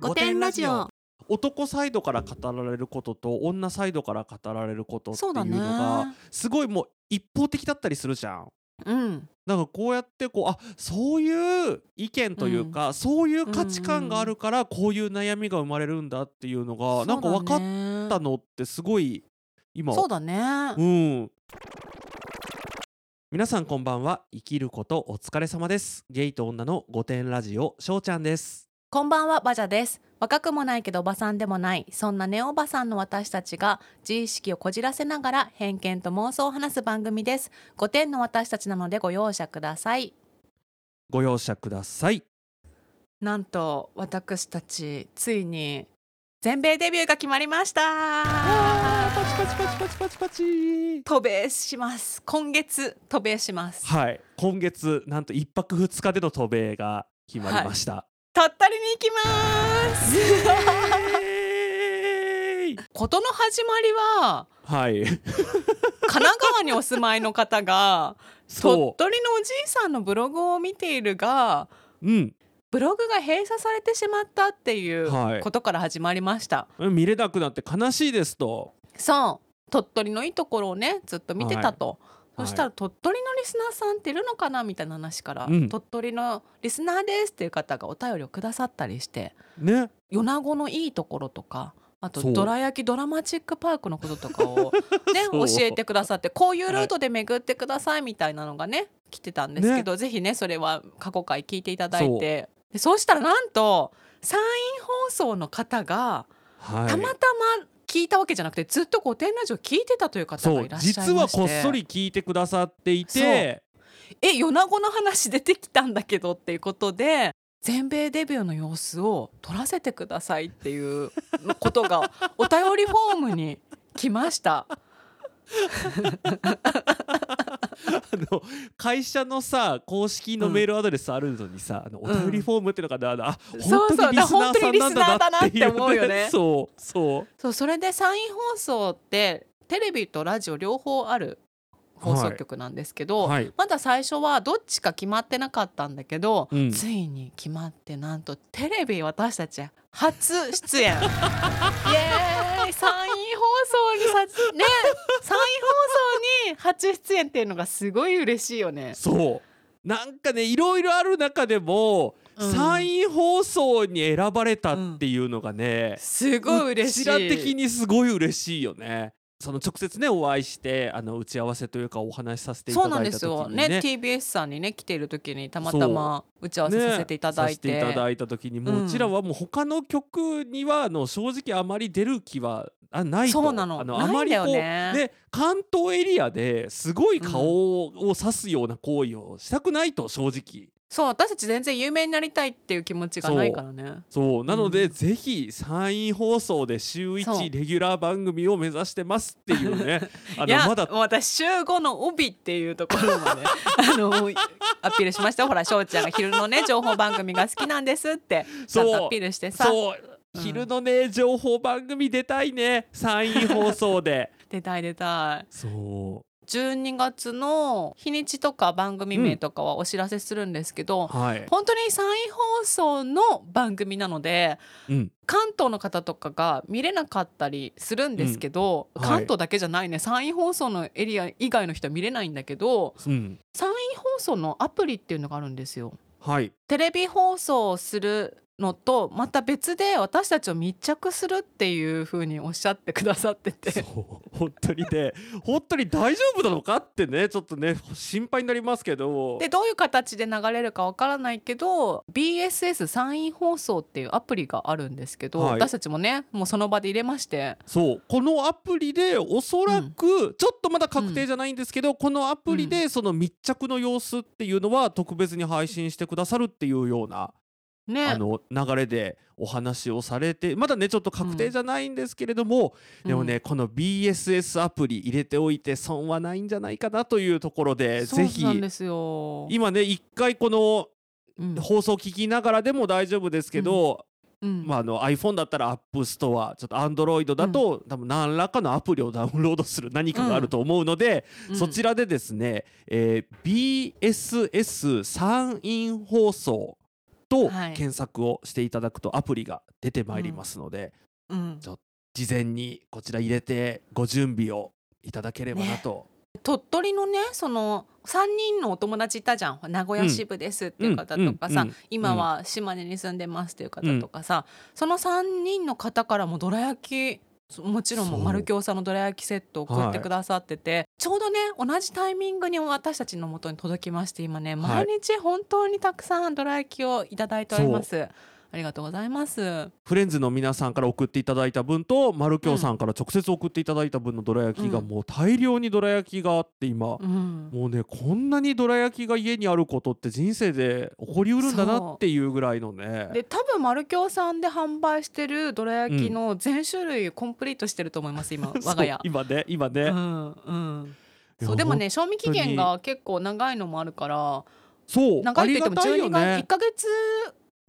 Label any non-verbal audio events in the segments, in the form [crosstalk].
御殿ラジオ。男サイドから語られることと女サイドから語られることっていうのがすごいもう一方的だったりするじゃん。うん。だからこうやってこうあそういう意見というか、そういう価値観があるからこういう悩みが生まれるんだっていうのが、なんか分かったっのってすごい今。そうだね。うん。皆さんこんばんは。生きることお疲れ様です。ゲイと女の御殿ラジオしょうちゃんですこんばんはバジャです。若くもないけどおばさんでもない。そんなネオおばさんの私たちが自意識をこじらせながら偏見と妄想を話す番組です。5点の私たちなのでご容赦ください。ご容赦ください。なんと私たちついに全米デビューが決まりました。パチパチパチパチパチパチ。渡米します。今月渡米します。はい。今月なんと一泊二日での渡米が決まりました、鳥取に行きます。イエーイ。ことの始まりははい。神奈川にお住まいの方が [laughs] 鳥そ取のおじいさんのブログを見ているがううん。ブログが閉鎖されてしまったっていうはい。ことから始まりました、見れなくなって悲しいですと。そう。鳥取のいいところをねずっと見てたと、はいそしたら鳥取のリスナーさんっているのかなみたいな話から、うん。鳥取のリスナーですっていう方がお便りをくださったりしてね。米子のいいところとかあとそう。どら焼きドラマチックパークのこととかを [laughs] ねそう。教えてくださってこういうルートで巡ってくださいみたいなのがね来てたんですけど、ぜひねそれは過去回聞いていただいて。でそうしたらなんと山陰放送の方がはい。たまたま聞いたわけじゃなくてずっと御殿ラジオ聞いてたという方がいらっしゃいまして。実はこっそり聞いてくださっていて。え米子の話出てきたんだけどっていうことで全米デビューの様子を撮らせてくださいっていうことがお便りフォームに来ました。あの会社のさ公式のメールアドレスあるのにさ、あのお便りフォームっていうのが、あのあそう本当にリスナーさんなんだなって思う。よねそうそう。そうそれで山陰放送ってテレビとラジオ両方ある放送局なんですけど、はい。まだ最初はどっちか決まってなかったんだけど、うん。ついに決まってなんとテレビ私たち初出演 [laughs] イエーイ山陰放送にさね山陰放送に初出演っていうのがすごい嬉しいよね。そうなんかねいろいろある中でも、うん山陰放送に選ばれたっていうのがね、すごい嬉しい。うちら的にすごい嬉しいよね。その直接ねお会いしてあの打ち合わせというかお話しさせていたそうなんでだいた時すよねにね TBS さんにね来ている時にたまたま打ち合わせさせていただいて,、ねさせていただいた時にもうちらはもう他の曲にはあの正直あまり出る気はあないと。そうなの。あのあまりこうで関東エリアですごい顔を指すような行為をしたくないと正直そう私たち全然有名になりたいっていう気持ちがないからね。そうなので、うん。ぜひ山陰放送で週そう。1レギュラー番組を目指してますっていうね。[laughs] あいやのまだ私週5の帯っていうところまで [laughs] あのアピールしました。よほら翔ちゃんが昼のね情報番組が好きなんですってちゃんとアピールしてさ。そう、うん。昼のね情報番組出たいね山陰放送で。[laughs] 出たい出たい。そ12月の日にちとか番組名とかはお知らせするんですけど、うはい、本当に山陰放送の番組なのでうん、関東の方とかが見れなかったりするんですけど、うん。はい。関東だけじゃないね。山陰放送のエリア以外の人は見れないんだけどうん、山陰放送のアプリっていうのがあるんですよ。はい。テレビ放送をするのとまた別で私たちを密着するっていう風におっしゃってくださってて。そう本当にね。本当に大丈夫なのかってねちょっとね心配になりますけど。でどういう形で流れるかわからないけど BSS 山陰放送っていうアプリがあるんですけど、はい。私たちもねもうその場で入れまして。そうこのアプリでおそらく、ちょっとまだ確定じゃないんですけど、このアプリでその密着の様子っていうのは特別に配信してくださるっていうような、ね。あの流れでお話をされてまだねちょっと確定じゃないんですけれども、でもね、この BSS アプリ入れておいて損はないんじゃないかなというところでぜひ今ね一回このうん。放送聞きながらでも大丈夫ですけど、うん。まあ、あの iPhone だったら App Store ちょっと Android だと、多分何らかのアプリをダウンロードする何かがあると思うので、うん。そちらでですね、えー BSS 山陰放送とはい。検索をしていただくとアプリが出てまいりますので、うん。ちょ事前にこちら入れてご準備をいただければなと、鳥取のねその3人のお友達いたじゃん。名古屋支部ですっていう方とかさ、うんうんうん今は島根に住んでますっていう方とかさ、その3人の方からもどら焼きもちろんも丸京さんのどら焼きセットを送ってくださってて、ちょうどね同じタイミングに私たちの元に届きまして今ねはい。毎日本当にたくさんどら焼きをいただいております。ありがとうございます。フレンズの皆さんから送っていただいた分と丸京さんから直接送っていただいた分のどら焼きがうん。もう大量にどら焼きがあって今、うん、もうねこんなにどら焼きが家にあることって人生で起こりうるんだなっていうぐらいのね。で多分丸京さんで販売してるどら焼きの全種類コンプリートしてると思います今。[laughs] 我が家。今ね今ね、うんうん。そうでもね賞味期限が結構長いのもあるからそう長いって言ってもありがたいよ12かね1か月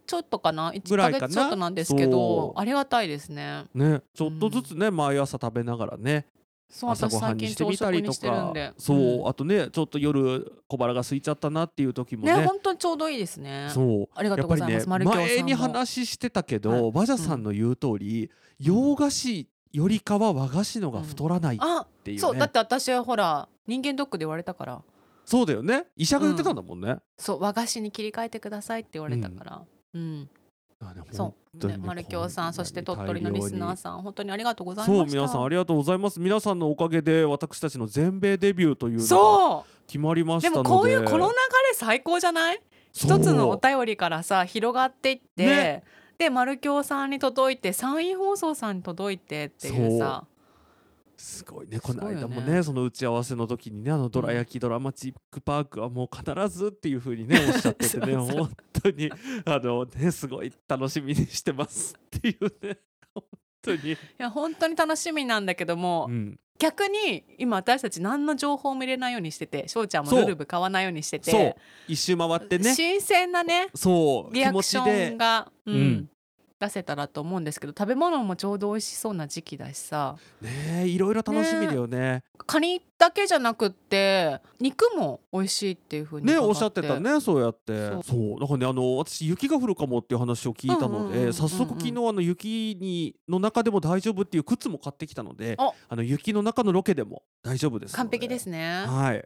ちょっとかな？1か月ちょっとなんですけそどう。ありがたいですね。ねちょっとずつね、毎朝食べながらねそう朝ごはんにしてみたりとか。で。そう、ん。あとねちょっと夜小腹が空いちゃったなっていう時もね。ね本当にちょうどいいですね。そう。ありがとうございます。ね前に話してたけど、はい。バジャさんの言う通り、洋菓子よりかは和菓子のが太らないっあていうね、そうだって私はほら人間ドックで言われたから。そうだよね。医者が言ってたんだもんね、そう和菓子に切り替えてくださいって言われたからうん。あねそ本う、ねね、丸京さんそして鳥取のリスナーさん本当にありがとうございまそう皆さんありがとうございます皆さんのおかげで私たちの全米デビューというのが決まりましでたので。もこういうこの流れ最高じゃない？一つのお便りからさ広がっていって、ね。で丸京さんに届いて山陰放送さんに届いてっていうさすごいね。この間もねその打ち合わせの時にねあのどら焼きドラマチックパークはもう必ずっていう風にねおっしゃっててね [laughs] 本当にあのねすごい楽しみにしてますっていうね。[laughs] 本当に、いや本当に楽しみなんだけども、うん、逆に今私たち何の情報も入れないようにしてて翔ちゃんもルルブ買わないようにしてて。そう。一周回ってね。新鮮なねそう。リアクションが、うん。うん出せたらと思うんですけど食べ物もちょうど美味しそうな時期だしさ。ねいろいろ楽しみだよね。カニだけじゃなくって肉も美味しいっていうふうに伺ねおっしゃってたねそうやって。そう。だからねあの私雪が降るかもっていう話を聞いたので早速昨日あの雪にの中でも大丈夫っていう靴も買ってきたのでお。あの雪の中のロケでも大丈夫ですの完璧ですね。はい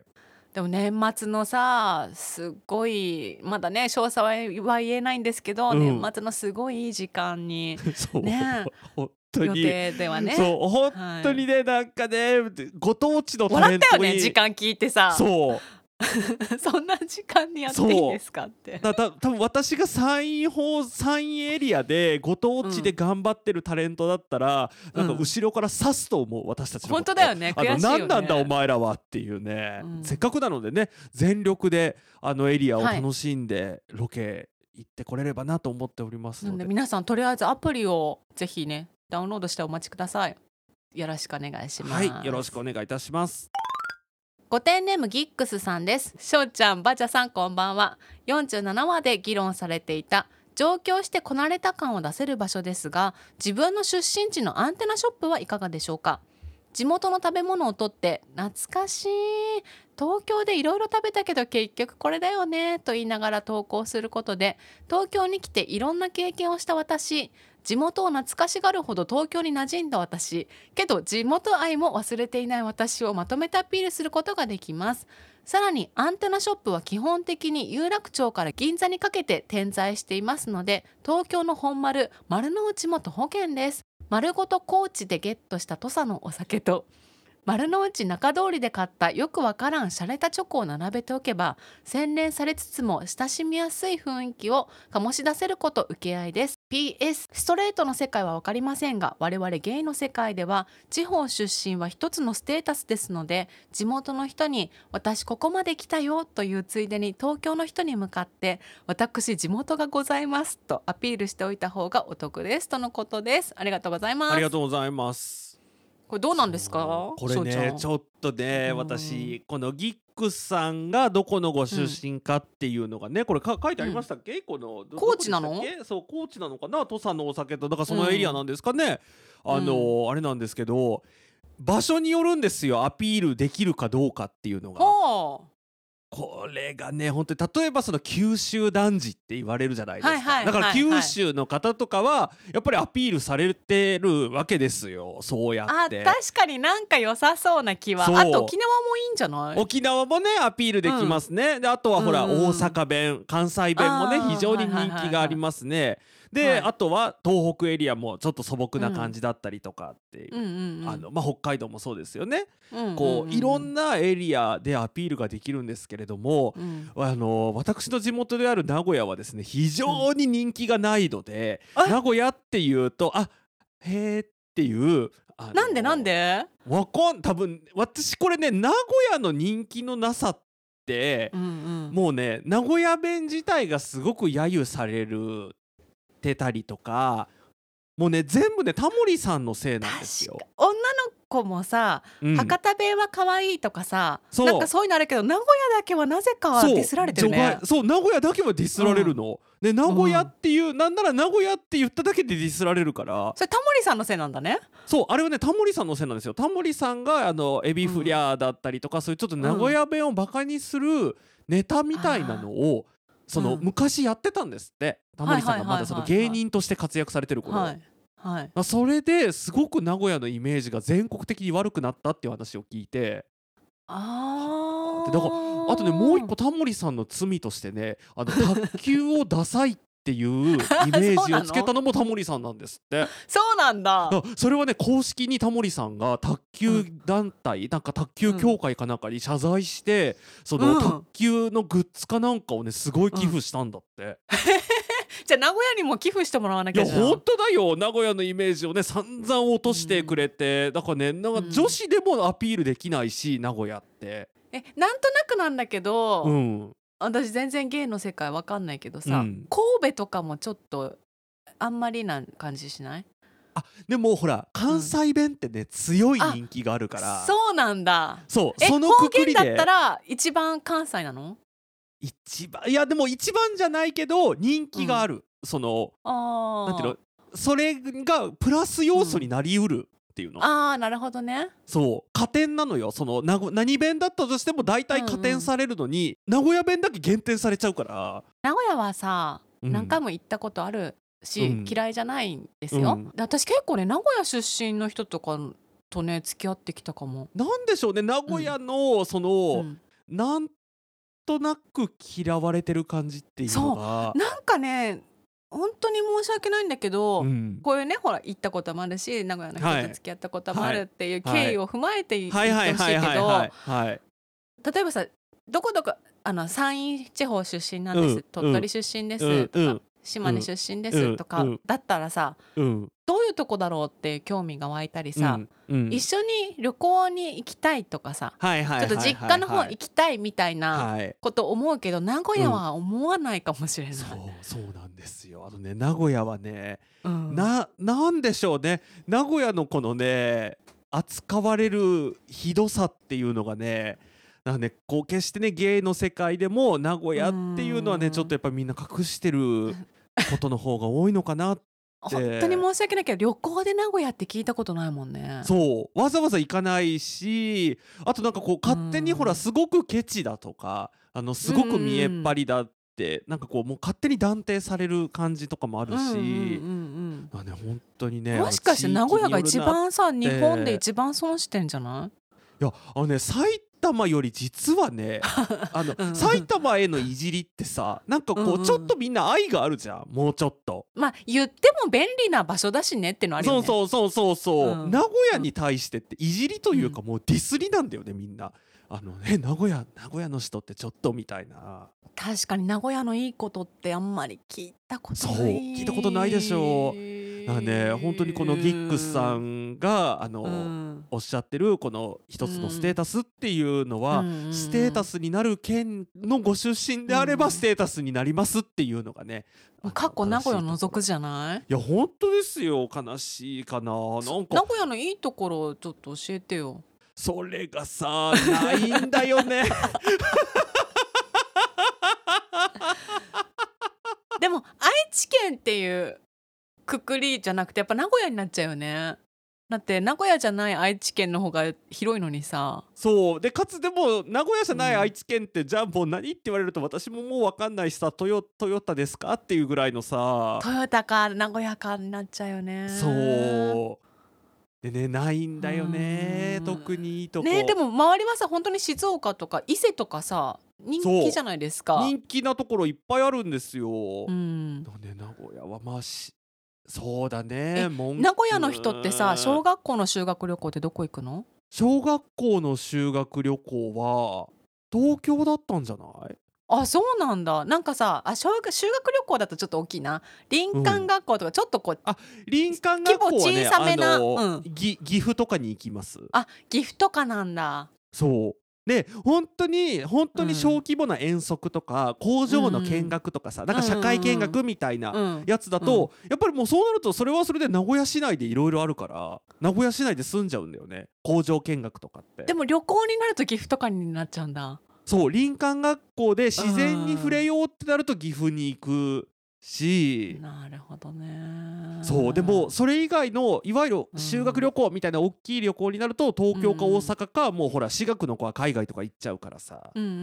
でも年末のさすっごいまだね詳細はは言えないんですけど、うん。年末のすごいいい時間に [laughs] そう、ね本当予に、定ではね。そう本当にね、なんかねご当地のタレ笑ったントによね時間聞いてさ。そう [laughs] そんな時間にやっていいんですかって。だた多分私が山陰方山陰エリアでご当地で頑張ってるタレントだったら、うん。なんか後ろから刺すと思う私たちの本当だよね。悔しいよね。何なんだお前らはっていうね、うん。せっかくなのでね全力であのエリアをはい楽しんでロケ行ってこれればなと思っておりますので、で皆さんとりあえずアプリをぜひねダウンロードしてお待ちください。よろしくお願いします。はいよろしくお願いいたしますご点ネームギックスさんです。しょうちゃんバチャさんこんばんは。47話で議論されていた。上京してこなれた感を出せる場所ですが自分の出身地のアンテナショップはいかがでしょうか？地元の食べ物をとって懐かしい。東京でいろいろ食べたけど結局これだよねと言いながら投稿することで東京に来ていろんな経験をした私。地元を懐かしがるほど東京に馴染んだ私。けど地元愛も忘れていない私をまとめてアピールすることができます。さらにアンテナショップは基本的に有楽町から銀座にかけて点在していますので東京の本丸丸の内も徒歩圏です。丸ごと高知でゲットした土佐のお酒と丸の内中通りで買ったよくわからん洒落たチョコを並べておけば洗練されつつも親しみやすい雰囲気を醸し出せること受け合いです。PS ストレートの世界は分かりませんが我々ゲイの世界では地方出身は一つのステータスですので地元の人に「私ここまで来たよ」というついでに東京の人に向かって「私地元がございます」とアピールしておいた方がお得ですとのことです。ありがとうございます。ありがとうございます。これどうなんですか？これねちょっとねうん。私このギックスさんがどこのご出身かっていうのがねこれか書いてありましたっけ、このど高知なの？そう高知なのかな？土佐のお酒とだからそのエリアなんですかね、あのあれなんですけど場所によるんですよ。アピールできるかどうかっていうのが。ほこれがね本当に例えばその九州男児って言われるじゃないですか、はいはいだからはい。はい九州の方とかはやっぱりアピールされてるわけですよ。そうやあって。確かになんか良さそうな気は。あと沖縄もいいんじゃない？沖縄もねアピールできますね、であとはほら、うんうん大阪弁関西弁もね非常に人気がありますね、で、はい。あとは東北エリアもちょっと素朴な感じだったりとかっていう、うん。うんうんあのまあ、北海道もそうですよね、うんうんこういろんなエリアでアピールができるんですけれども、うん。あの私の地元である名古屋はですね非常に人気がないので、うん。名古屋っていうとあへーっていうなんでなんで？わかん多分私これね名古屋の人気のなさって、うんうん。もうね名古屋弁自体がすごく揶揄されるてたりとかもうね全部ねタモリさんのせいなんですよ。女の子もさ、うん。博多弁は可愛いとかさそう。なんかそういうのあるけど名古屋だけはなぜかディスられてるね。そう名古屋だけはディスられるの。で名古屋っていう、なんなら名古屋って言っただけでディスられるから。それタモリさんのせいなんだね。そうあれはねタモリさんのせいなんですよ。タモリさんがあのエビフリャーだったりとか、そういうちょっと名古屋弁をバカにするネタみたいなのをその、うん。昔やってたんですってタモリさんがまだその芸人として活躍されてる頃、はい。はい。まあそれですごく名古屋のイメージが全国的に悪くなったっていう話を聞いて。あだからあとねもう一個タモリさんの罪としてねあの卓球をダサいっていう [laughs] イメージをつけたのもタモリさんなんですって。そうなんだ。あそれはね公式にタモリさんが卓球団体、なんか卓球協会かなんかに謝罪して、そのうん。卓球のグッズかなんかをねすごい寄付したんだって、[laughs] [laughs] じゃあ名古屋にも寄付してもらわないきゃやじゃん。本当だよ。名古屋のイメージをね散々落としてくれて、だからねなんかうん。女子でもアピールできないし名古屋って。えなんとなくなんだけど、うん。私全然ゲイの世界わかんないけどさ、うん。神戸とかもちょっとあんまりな感じしない？でもほら関西弁ってね、強い人気があるから。そうなんだ。えそうその方くくりで。言だったら一番関西なの？一番いやでも一番じゃないけど人気がある、そのあー。なんていうの？それがプラス要素になりうるっていうの、あーなるほどね。そう。加点なのよ。その何弁だったとしても大体加点されるのに、名古屋弁だけ減点されちゃうから。名古屋はさ、うん。何回も行ったことあるし、うん。嫌いじゃないんですよ、私結構ね名古屋出身の人とかとね付き合ってきたかも、なんでしょうね。名古屋のその、うん。なんとなく嫌われてる感じっていうのが。なんかね本当に申し訳ないんだけど、うん。こういうねほら行ったこともあるし名古屋のはい。人と付き合ったこともあるっていうはい。経緯を踏まえて言ってほはいしい。けど例えばさどこどこあの山陰地方出身なんです、うん。鳥取出身です、うん。とか、うん島根出身です、うん。とか、うん。だったらさうん。どういうとこだろうって興味が湧いたりさ、一緒に旅行に行きたいとかさ、ちょっと実家の方行きたいみたいなはいこと思うけど、名古屋は思わないかもしれない。そうそうなんですよ。あのね名古屋はねうん。ななんでしょうね。名古屋のこのね扱われるひどさっていうのがねなんかねこう決してね芸の世界でも名古屋っていうのはうん。ねちょっとやっぱみんな隠してることの方が多いのかな本当に申し訳ないけど旅行で名古屋って聞いたことないもんね。そう。わざわざ行かないしあとなんかこう勝手にうん。ほらすごくケチだとかあのすごく見えっ張りだってなんかこうもう勝手に断定される感じとかもあるし。うんうんね本当にねうんもしかして名古屋が一番さ日本で一番損してんじゃない？いやあのね埼玉より実はね [laughs] あの、うん埼玉へのいじりってさなんかこう、ちょっとみんな愛があるじゃんもうちょっと。まあ言っても便利な場所だしねっていうのあるよね。そうそうそうそうそう、うん名古屋に対してっていじりというかもうディスりなんだよねみんな。あのね名古屋名古屋の人ってちょっとみたいな確かに名古屋のいいことってあんまり聞いたことない。そう聞いたことないでしょだからね本当にこのギックスさんがあの、うん。おっしゃってるこの一つのステータスっていうのは、うん。ステータスになる県のご出身であればうん。ステータスになりますっていうのがね、あの過去名古屋除くじゃない？ろいや本当ですよ。悲しいかな。なん名か古屋のいいところをちょっと教えてよ。それがさないんだよね。[laughs] [laughs] でも愛知県っていうくくりじゃなくてやっぱ名古屋になっちゃうよね。だって名古屋じゃない愛知県の方が広いのにさ。そう。でかつでも名古屋じゃないうん。愛知県って、じゃあもう何って言われると私ももう分かんないしさトヨトヨタですかっていうぐらいのさ。トヨタか名古屋かになっちゃうよね。そう。でねないんだよねうん。特にいいとこ、ねでも周りはさ本当に静岡とか伊勢とかさ人気じゃないですか。人気なところいっぱいあるんですよ、うん。だね名古屋はまあしそうだえね名古屋の人ってさ小学校の修学旅行ってどこ行くの？小学校の修学旅行は東京だったんじゃない？あそうなんだ。なんかさあ小学修学旅行だとちょっと大きいな。林間学校とかちょっとこう、林間学校はね規模小さめなうん。ぎ岐阜とかに行きます。あ岐阜とかなんだ。そうで本当に本当にうん。小規模な遠足とか、工場の見学とかさ、なんか社会見学みたいなうん。やつだと、やっぱりもうそうなるとそれはそれで名古屋市内でいろいろあるから名古屋市内で住んじゃうんだよね。工場見学とかって。でも旅行になると岐阜とかになっちゃうんだ。そう林間学校で自然に触れようってなると岐阜に行くし、なるほどね。そうでもそれ以外のいわゆる修学旅行みたいな大きい旅行になると東京か大阪か、もうほら私学の子は海外とか行っちゃうからさ、うんうんう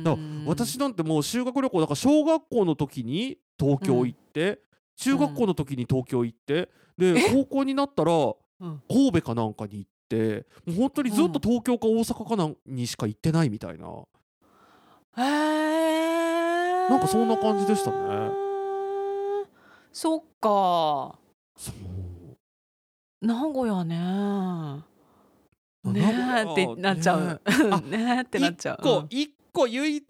んだから私なんてもう修学旅行だから小学校の時に東京行って、中学校の時に東京行ってで高校になったらうん。神戸かなんかに行ってもう本当にずっと東京か大阪かなんにしか行ってないみたいな、へえなんかそんな感じでしたねそっか。そう。名古屋ね。ね屋えってなっちゃう。あ [laughs] ねえってなっちゃう。一個、一個唯一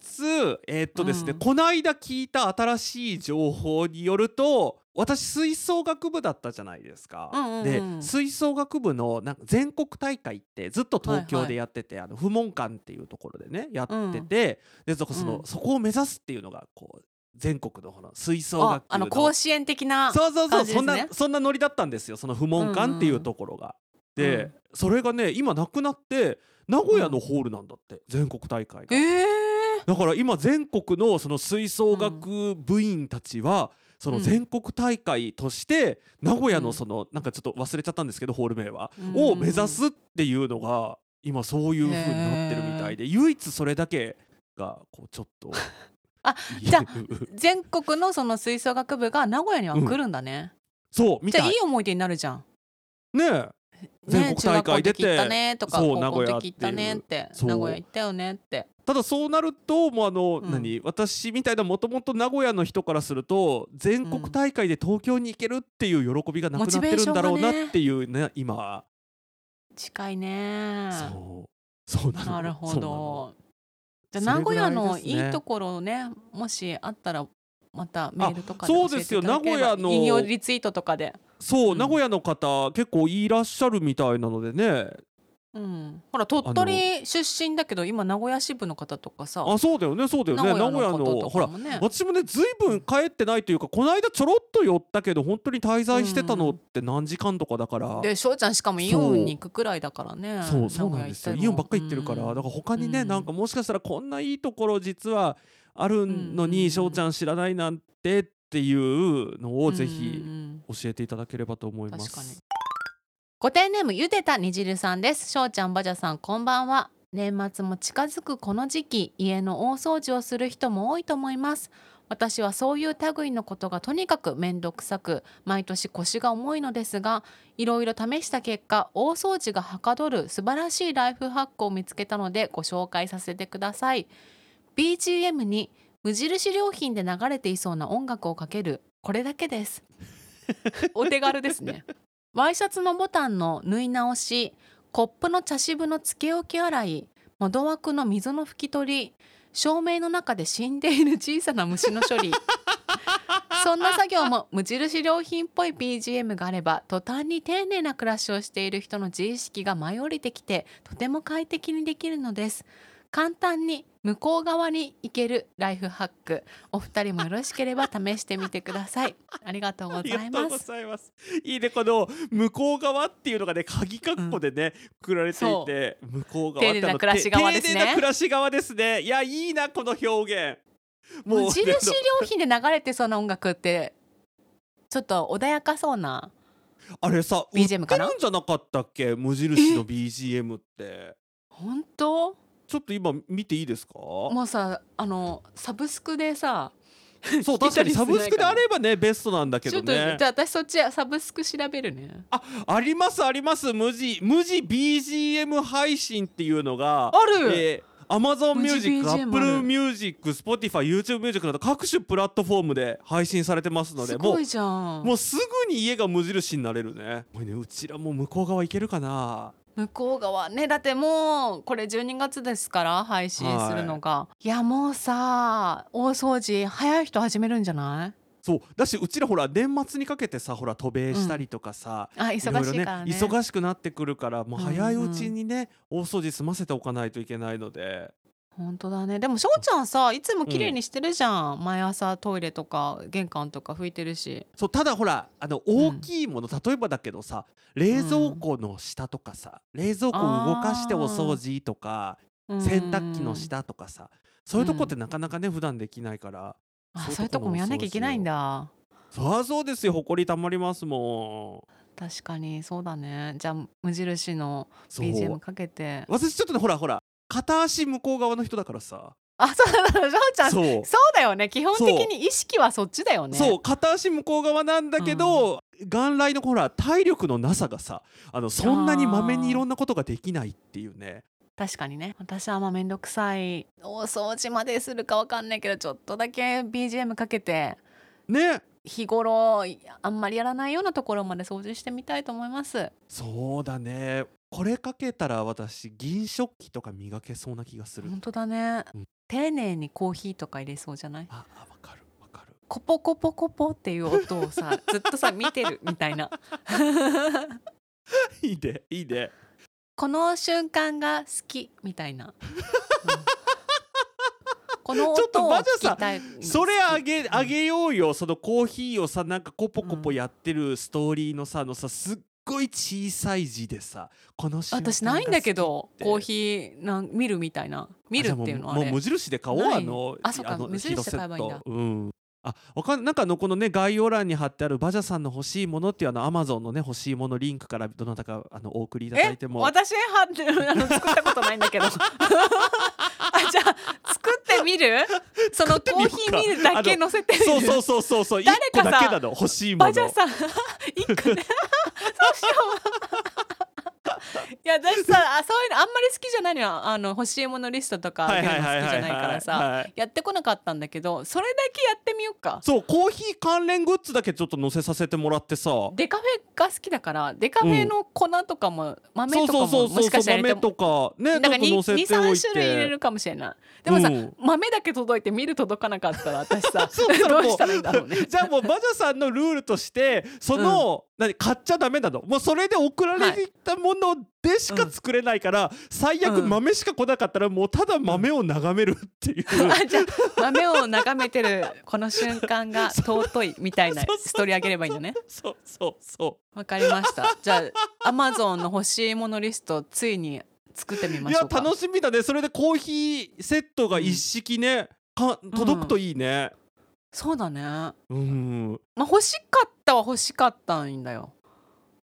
えーっとですね、うん。この間聞いた新しい情報によると私吹奏楽部だったじゃないですか。うんうんうん。で吹奏楽部のなんか全国大会ってずっと東京でやってて、あの不問館っていうところでねやってて、でそこその、うん。そこを目指すっていうのがこう全国のほら吹奏楽部ああの甲子園的なそうそうそう、そんなそんなノリだったんですよその不問館っていうところが。で、うん。それがね今なくなって名古屋のホールなんだって、全国大会が。ええだから今全国のその吹奏楽部員たちは、その全国大会として名古屋のその、なんかちょっと忘れちゃったんですけどホール名は、うん。を目指すっていうのが今そういう風になってるみたいで唯一それだけがこうちょっと [laughs] あじゃある全国のその吹奏楽部が名古屋には来るんだね、そうみたい。じゃあいい思い出になるじゃん。ねえ。全ね国大会出て中学校の時行ったねとかそう高校の名古屋行ったねって。そう。名古屋行ったよねって。ただそうなるともうあの、うん。何私みたいなもともと名古屋の人からすると全国大会で東京に行けるっていう喜びがなくなってるんだろうなっていうね今。近いね。そう。そうなのなるほそうなの。どじゃ名古屋のいいところをねもしあったらまたメールとかそうですよ。名古屋の引用リツイートとかで、そう、うん。名古屋の方結構いらっしゃるみたいなのでねうん、ほら鳥取出身だけど今名古屋支部の方とかさあそうだよねそうだよね。名古屋の方とほら私もねずいぶん帰ってないというかこの間ちょろっと寄ったけど本当に滞在してたのって何時間とかだから、で翔ちゃんしかもイオンに行くくらいだからねそうそうなんですよ。イオンばっかり行ってるから、だから他にね、うん。なんかもしかしたらこんないいところ実はあるのうんに翔、ちゃん知らないなんてっていうのをぜうんひうん。教えていただければと思います。確かにご丁ネームゆでたにじるさんです。翔ちゃんばじゃさんこんばんは。年末も近づくこの時期家の大掃除をする人も多いと思います。私はそういう類のことがとにかく面倒くさく毎年腰が重いのですがいろいろ試した結果大掃除がはかどる素晴らしいライフハックを見つけたのでご紹介させてください。BGM に無印良品で流れていそうな音楽をかける。これだけです。[laughs] お手軽ですねワイシャツのボタンの縫い直しコップの茶渋のつけ置き洗い窓枠の溝の拭き取り照明の中で死んでいる小さな虫の処理。[laughs] そんな作業も無印良品っぽい BGM があれば途端に丁寧な暮らしをしている人の自意識が舞い降りてきてとても快適にできるのです簡単に向こう側に行けるライフハック。お二人もよろしければ試してみてください。[laughs] ありがとうごあざいます。ざいます。いいねこの向こう側っていうのがね鍵括弧でね、くられていて向こう側丁寧な暮らし側ですね。丁寧な暮らし側ですね。いやいいなこの表現。無印ね良品で流れてそうな音楽ってちょっと穏やかそうなあれさ BGM 売ってかなるんじゃなかったっけ？無印の BGM って。本当？ちょっと今見ていいですか？もうさあのサブスクでさそう確かにサブスクであればねベストなんだけちょっとどねじゃあ私そっちサブスク調べるね。あありますあります。無地無地 BGM 配信っていうのがある、えー Amazon 無地 Music、BGM あ Apple る。Music、Spotify、YouTube Music など各種プラットフォームで配信されてますのですもうもうすぐに家が無印になれるね。これねうちらも向こう側行けるかな？向こう側ね。だってもうこれ12月ですから配信するのが、い、やもうさ大掃除早い人始めるんじゃない？そう。だしうちらほら年末にかけてさほら渡米したりとかさ、あいろ忙いろね。しいからね忙しくなってくるからもう早いうちうん。にね、大掃除済ませておかないといけないので本当だね。でもしょうちゃんさいつも綺麗にしてるじゃん、毎朝トイレとか玄関とか拭いてるし。そうただほらあの大きいもの、例えばだけどさ冷蔵庫の下とかさ、冷蔵庫を動かしてお掃除とか洗濯機の下とかさそういうとこってなかなかね普段できないからあそういうとこもやんなきゃいけないんだ。そりゃそうですよ。埃たまりますも確かにそうだね。じゃあ無印の BGM かけて。私ちょっとねほらほら片足向こう側の人だからさ。あそうだしょうちゃんそう。そうだよね。基本的に意識はそっちだよね。そう。片足向こう側なんだけど、元来のほら体力のなさがさあのそんなにまめにいろんなことができないっていうね。確かにね。私はまあめんどくさい大掃除までするかわかんないけどちょっとだけ BGM かけてね。日頃あんまりやらないようなところまで掃除してみたいと思います。そうだねこれかけたら私銀食器とか磨けそうな気がする、本当だね、うん。丁寧にコーヒーとか入れそうじゃない？ああわかる。わかる。コポコポコポっていう音をさ [laughs] ずっとさ見てるみたいな。[laughs] いいねいいね。この瞬間が好きみたいな、[laughs] うん。このちょっと音を聞きたいそれあげうん。あげようよ。そのコーヒーをさなんかコポコポやってるストーリーのさあのさすっごい小さい字でさこの私ないんだけどコーヒーなん見るみたいな。見るっていうのはもう無印で買おうあのあそっかの無印で買えばいいんだ。うんあわかんなんかあのこのね概要欄に貼ってあるバジャさんの欲しいものっていうあのアマゾンのね欲しいものリンクからどなたかあのお送りいただいえても。私は [laughs] あの作ったことないんだけど。[laughs] あじゃあ作ってみる？[laughs] そのコーヒーミルだけ乗せてそうそうそうそうそう一誰かさ欲しいもの。バジャさん一個ね。そうしよういや私さあそういうのあんまり好きじゃないのよ。あの欲しいものリストとか好きじゃないからさ。はいやってこなかったんだけどそれだけやってみようか。そうコーヒー関連グッズだけちょっと載せさせてもらってさ。デカフェが好きだからデカフェの粉とかも、豆そうとかももそうそうそうしかしたら豆もとかねだからちょっと載せておい23種類入れてるかもしれない。でもさ、うん。豆だけ届いてミル届かなかったら私さ [laughs] どうしたらいいんだろうね。じゃあもうバジャさんのルールとしてその、何買っちゃダメなの。もうそれで送られてきたものでしか作れないから、最悪うん。豆しか来なかったらもうただ豆を眺めるっていう、[laughs] あじゃあ豆を眺めてるこの瞬間が [laughs] 尊いみたいなストーリーあげればいいのね。そうそうそわかりました。じゃあアマゾンの欲しいものリストついに作ってみういやましょうか。楽しみだね。それでコーヒーセットが一式ね、か届くといいね。そうだね。まうん。あ欲しかったは欲しかったんだよ。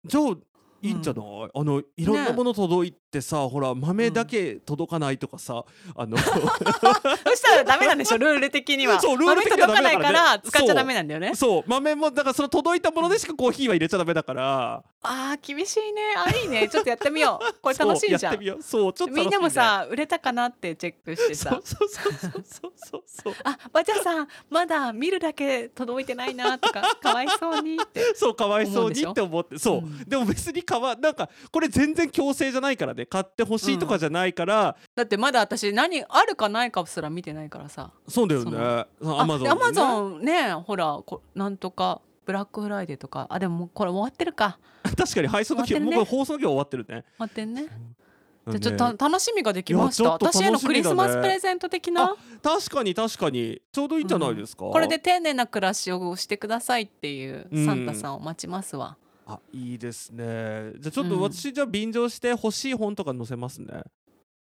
じゃあいいんじゃない、あのいろんなもの届いてさ、ほら豆だけ届かないとかさ、あの [laughs] そしたらダメなんでしょルール的には。[laughs] そうルール的には豆届かないから使っちゃダメなんだよね。そう。豆もだからその届いたものでしかコーヒーは入れちゃダメだから。あー厳しいね。あいいね。ちょっとやってみよう。[laughs] これ楽しいじゃん。そうちょっとね、みん。なもさ売れたかなってチェックしてさ。そうそうそうそうそう。そうそうあバジャさんまだ見るだけ届いてないなとかかわいそうにってそうかわいそうにって思って。そう、うん。でも別にかわなんかこれ全然強制じゃないからね買ってほしいとかじゃないから、だってまだ私何あるかないかすら見てないからさ。そうだよね。そアマゾンアマゾンねほらこなんとかブラックフライデーとか。あでもこれ終わってるか。[laughs] 確かに配送の時終わってるね。もう放送の時は終わってるね。終わってんね。じゃちょっとた楽しみができました。ね私へのクリスマスプレゼント的な？確かに確かに。ちょうどいいんじゃないですか、これで丁寧な暮らしをしてくださいっていううんサンタさんを待ちますわ、あいいですね。じゃあちょっとうん。私じゃあ便乗して欲しい本とか載せますね。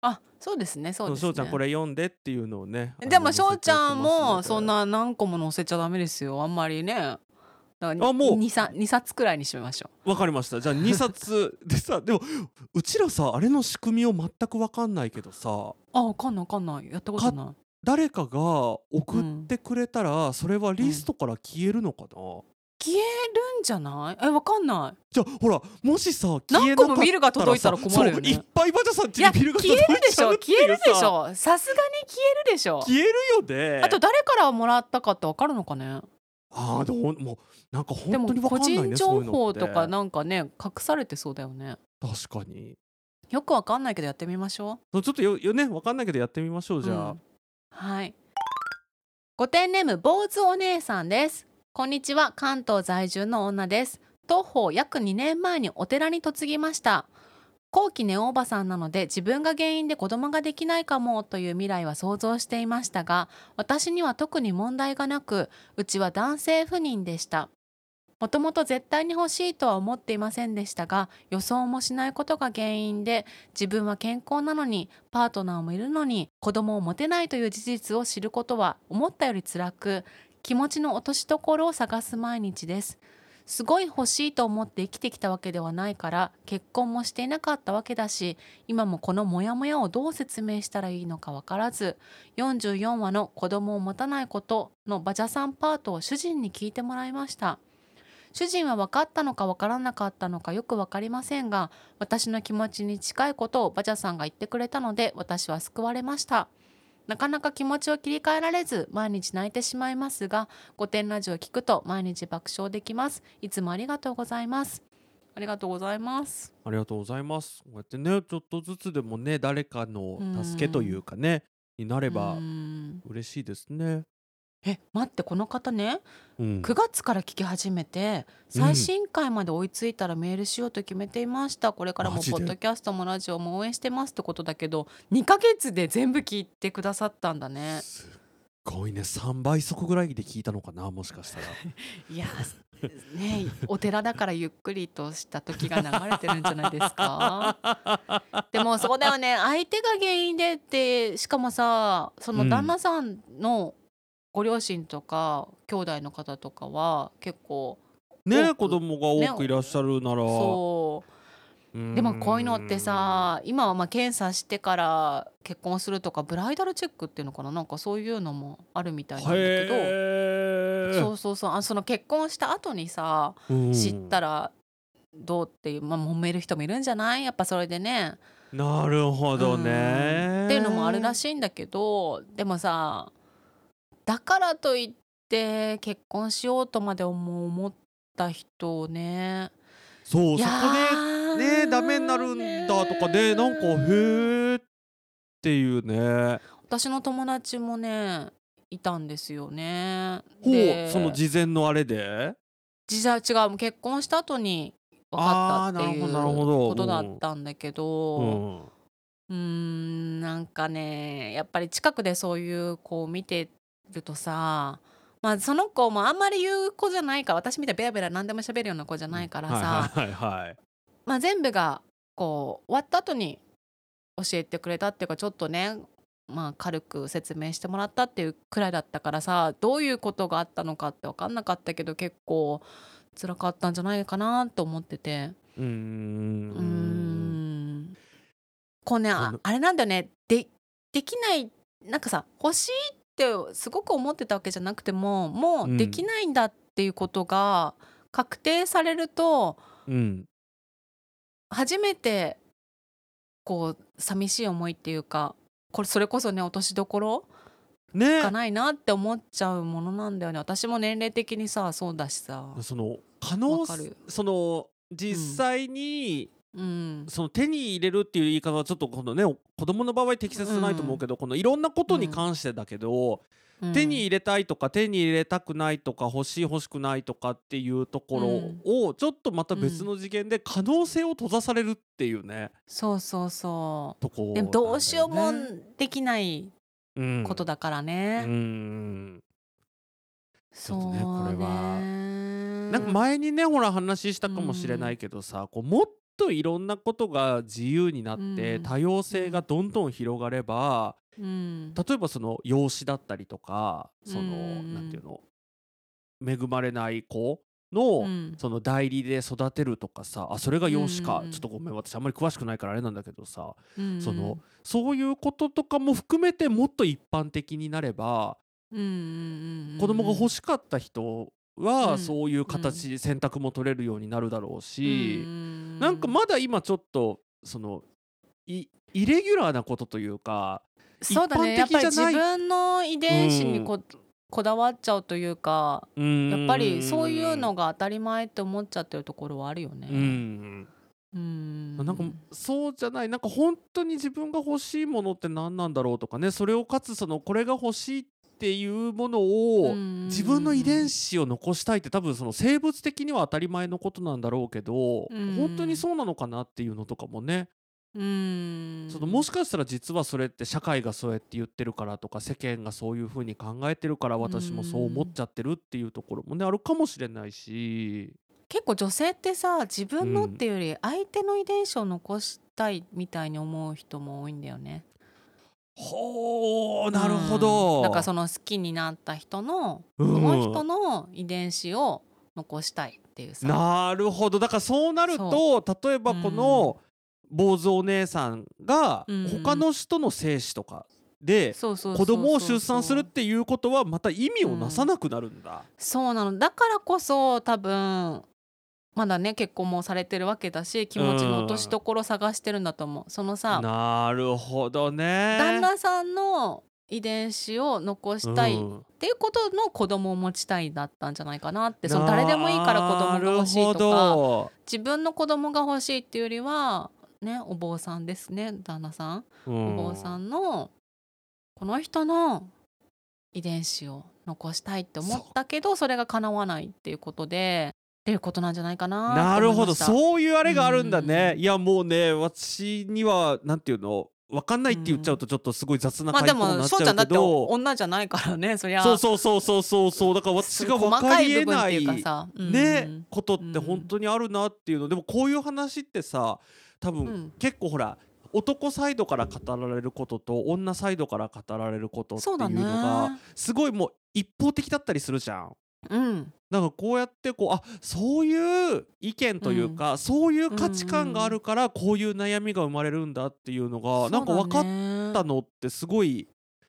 あそうですねそうですね。翔ちゃんこれ読んでっていうのをねでも翔ちゃんもそんな何個も載せちゃダメですよ。あんまりね。あもう。2, 冊2冊くらいにしましょわかりました。じゃあ2冊 [laughs] でさでもうちらさあれの仕組みを全くわかんないけどさ。うあわかんないわかんない。やったことない。誰かが送ってくれたら、それはリストから消えるのかな、消えるんじゃない？えわかんない。じゃあほらもしさ消えなかったらさ何個もビルが届いたら困るよね。いっぱいバジャさんちにビルが消届いちえるでしょ。ゃうって消えるでしさょ。さすがに消えるでしょ。消えるよね。あと誰からもらったかってわかるのかね？あーでももうなんかでも本当にわか個んないね人情報とかそういうのって。なんかね隠されてそうだよね。確かに。よくわかんないけどやってみましょう。ちょっとよよねわかんないけどやってみましょうじゃあ、うん。はい。ご点ネーム坊主お姉さんですこんにちは関東在住の女です。徒歩約2年前にお寺に嫁ぎました。後期ネオおばさんなので自分が原因で子供ができないかもという未来は想像していましたが私には特に問題がなくうちは男性不妊でした。もともと絶対に欲しいとは思っていませんでしたが予想もしないことが原因で自分は健康なのにパートナーもいるのに子供を持てないという事実を知ることは思ったより辛く気持ちの落としどころを探す毎日です。すごい欲しいと思って生きてきたわけではないから結婚もしていなかったわけだし今もこのモヤモヤをどう説明したらいいのかわからず44話の子供を持たないことのバジャさんパートを主人に聞いてもらいました。主人は分かったのか分からなかったのかよく分かりませんが私の気持ちに近いことをバジャさんが言ってくれたので私は救われました。なかなか気持ちを切り替えられず毎日泣いてしまいますが御殿ラジオを聞くと毎日爆笑できます。いつもありがとうございます。ありがとうございます。ありがとうございます。こうやってねちょっとずつでもね誰かの助けというかねになればうん。嬉しいですねえ待ってこの方ねうん。9月から聞き始めて最新回まで追いついたらメールしようと決めていました、これからもポッドキャストもラジオも応援してますってことだけど2ヶ月で全部聞いてくださったんだね。すっごいね。3倍速ぐらいで聞いたのかなもしかしたら。[laughs] いやねお寺だからゆっくりとした時が流れてるんじゃないですか。[laughs] でもそうだよね。相手が原因でってしかもさその旦那さんのご両親とか兄弟の方とかは結構ね子供が多くいらっしゃるなら、そう。うん。でもこういうのってさ今はまあ検査してから結婚するとかブライダルチェックっていうのかな？なんかそういうのもあるみたいなんだけど。へそうそうそう。あその結婚した後にさうん。知ったらどうっていう、まあ、揉める人もいるんじゃない？やっぱそれでね。なるほどうん。ねっていうのもあるらいしいんだけどでもさだからといって結婚しようとまで思思った人をね。そうそこでねダメになるんだとかねなんかへーっていうね。私の友達もねいたんですよね。ほでうその事前のあれで？実は違う結婚した後に分かったっていあーなるほどなるうほど。ことだったんだけうどん。うーんなんかねやっぱり近くでそういう子を見てるとさまあその子もあんまり言う子じゃないから私みたいにベラベラ何でも喋るような子じゃないからさ、はいはいはいはい。まあ、全部がこう終わった後に教えてくれたっていうかちょっとねまあ軽く説明してもらったっていうくらいだったからさどういうことがあったのかって分かんなかったけど結構辛かったんじゃないかなと思ってて。うーうーん。んこうねあれなんだよね。でできないなんかさ欲しいってすごく思ってたわけじゃなくてももうできないんだっていうことが確定されると、うん。初めてこう寂しい思いっていうかこれそれこそね落としどころね。がないなって思っちゃうものなんだよね。私も年齢的にさそうだしさ。その可能その実際に、うん。その手に入れるっていう言い方はちょっとこのね子供の場合適切ないと思うけど、このいろんなことに関してだけど、うん。手に入れたいとか手に入れたくないとか欲しい欲しくないとかっていうところをちょっとまた別の次元で可能性を閉ざされるっていうねそうそうそとこうでもどうしようもできないうんことだからうね、ん。ちょねこれはねなん。か前にねほら話したかもしれないけどさ、こうもっといろんなことが自由になって、うん。多様性がどんどん広がれば、うん。例えばその養子だったりとかその、うん。なんていうの？恵まれない子の、うん。その代理で育てるとかさあそれが養子か、うん。ちょっとごめん私あんまり詳しくないからあれなんだけどさ、うん。そのそういうこととかも含めてもっと一般的になれば、うん子供が欲しかった人は、うん。そういう形、選択も取れるようになるだろうし、うんなんかまだ今ちょっとそのいイレギュラーなことというかそうだね。やっぱり自一般的じゃない分の遺伝子にこ,、こだわっちゃうというかややっぱりそういうのが当たり前って思っちゃってるところはあるよね。うん。うん。なんかそうじゃない。なんか本当に自分が欲しいものって何なんだろうとかね。それをかつそのこれが欲しいっていうものを自分の遺伝子を残したいって多分その生物的には当たり前のことなんだろうけどうん。本当にそうなのかなっていうのとかもね。うん。そのもしかしたら実はそれって社会がそうやって言ってるからとか世間がそういうふうに考えてるから私もそう思っちゃってるっていうところもねあるかもしれないし。結構女性ってさ自分のっていうより相手の遺伝子を残したいみたいに思う人も多いんだよね。ほうなるほど。うん。だからその好きになった人のそうん。の人の遺伝子を残したいっていうさ。なるほど。だからそうなると例えばこの坊主お姉さんがうん他の人の精子とかで子供を出産するっていうことはまた意味をなさなくなるんだ。そうなの。だからこそ多分まだね結婚もされてるわけだし気持ちの落としどころ探してるんだと思う。そのさなるほどね。旦那さんの遺伝子を残したいっうん。ていうことの子供を持ちたいだったんじゃないかなって。その誰でもいいから子供が欲しいとかほ自分の子供が欲しいっていうよりはねお坊さんですね旦那さん、どお坊さんのこの人の遺伝子を残したいって思ったけどそれが叶わないっていうことでっていうことなんじゃないかななるほど。うそういうあれがあるんだね。うんいやもうね私にはなんていうの分かんないって言っちゃうとちょっとすごい雑なまあで回答になもっちゃう翔ちゃん。だってけど。女じゃないからねそりゃ。そうそうそうそうそう。そうだから私が分細かりえないねことって本当にあるなっていうの。でもこういう話ってさ多分、うん。結構ほら男サイドから語られることと女サイドから語られることっていうのがすごいもう一方的だったりするじゃん。うん。だからこうやってこうあそういう意見というか、そういう価値観があるからこういう悩みが生まれるんだっていうのが、なんか分かったのってすごい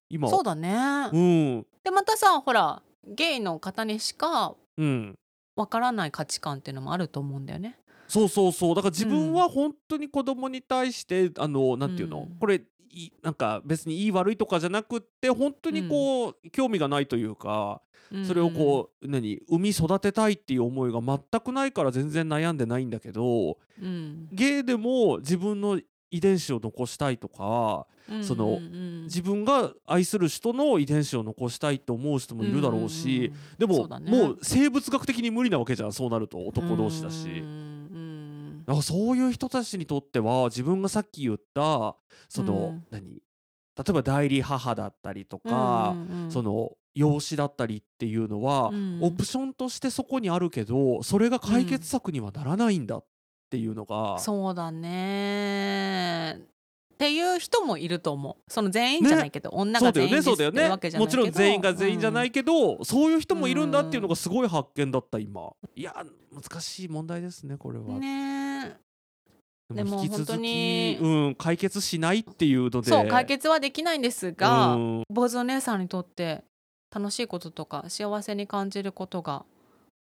今。そうだね、うん。でまたさほらゲイの方にしかうん。わからない価値観っていうのもあると思うんだよね。そうそうそう。だから自分は本当に子供に対して、あのなんていうの、うん。これいなんか別にいい悪いとかじゃなくって本当にこう、興味がないというかそれをこう、何？産み育てたいっていう思いが全くないから全然悩んでないんだけどうん、うんゲイでも自分の遺伝子を残したいとかうんそのうんうん。自分が愛する人の遺伝子を残したいと思う人もいるだろうし、でもそうだね。もう生物学的に無理なわけじゃんそうなると男同士だし。うんうんだからそういう人たちにとっては自分がさっき言ったその、うん。何？例えば代理母だったりとか、うんうん。その養子だったりっていうのは、うん。オプションとしてそこにあるけどそれが解決策にはならないんだっていうのが、そうだね。っていう人もいると思う。その全員じゃないけど、女そうだよが全員ですってわけじゃないけど。もちろん全員が全員じゃないけど、そういう人もいるんだっていうのうがすごい発見だった今。いや難しい問題ですねこれは、うんねでも引き続きに、うん、解決しないっていうので。そう解決はできないんですが、うん。坊主お姉さんにとって楽しいこととか幸せに感じることが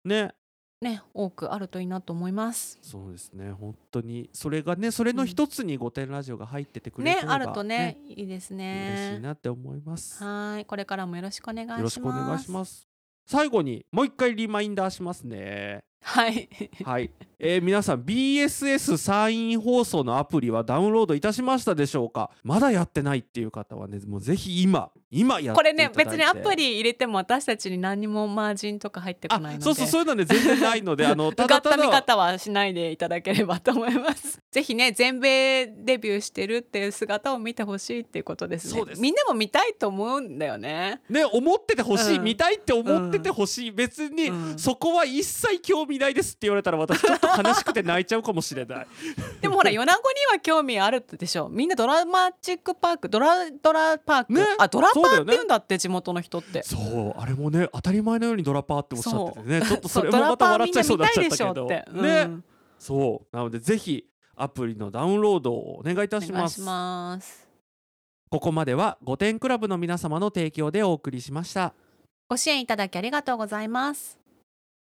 ねね多くあるといいなと思います。そうですね本当にそれがねそれの一つに「御殿ラジオ」が入っててくれねてればあるとねいいです嬉しねい。なって思います。よはいこれからもよろしくお願いします。ろしくお願いします。最後にもう一回リマインダーしますね。はい。はい、えー皆さん BSS 山陰放送のアプリはダウンロードいたしましたでしょうか？まだやってないっていう方はねもうぜひ今今やってこれね別にアプリ入れても私たちに何にもマージンとか入ってこないので。あそうそうそういうのね全然ないので [laughs] あのただただ方はしないでいただければと思います。ぜひね [laughs] 全米デビューしてるっていう姿を見てほしいっていうことですね。そうですみんなも見たいと思うんだよね。ね思っててほしい、うん見たいって思っててほしい、別にうんそこは一切興味味ないですって言われたら私ちょっと悲しくて泣いちゃうかもしれない。[laughs] でもほら米子には興味あるでしょ。みんなドラマチックパークドラドラパーク、ね。あドラパーって言うんだって地元の人って。そうあれもね当たり前のようにドラパーっておっしゃっててね。ちょっとそれドもまた笑っちゃいそうになっちゃったけど。うん。ね。そう。なのでぜひアプリのダウンロードをお願いいたします。ここまでは5点クラブの皆様の提供でお送りしました。ご支援いただきありがとうございます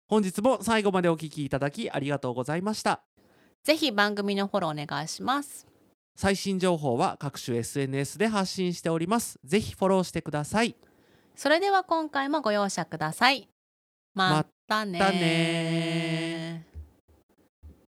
本日も最後までお聞きいただきありがとうございました。ぜひ番組のフォローお願いします。最新情報は各種 SNS で発信しております。ぜひフォローしてください。それでは今回もご容赦ください。またねまたね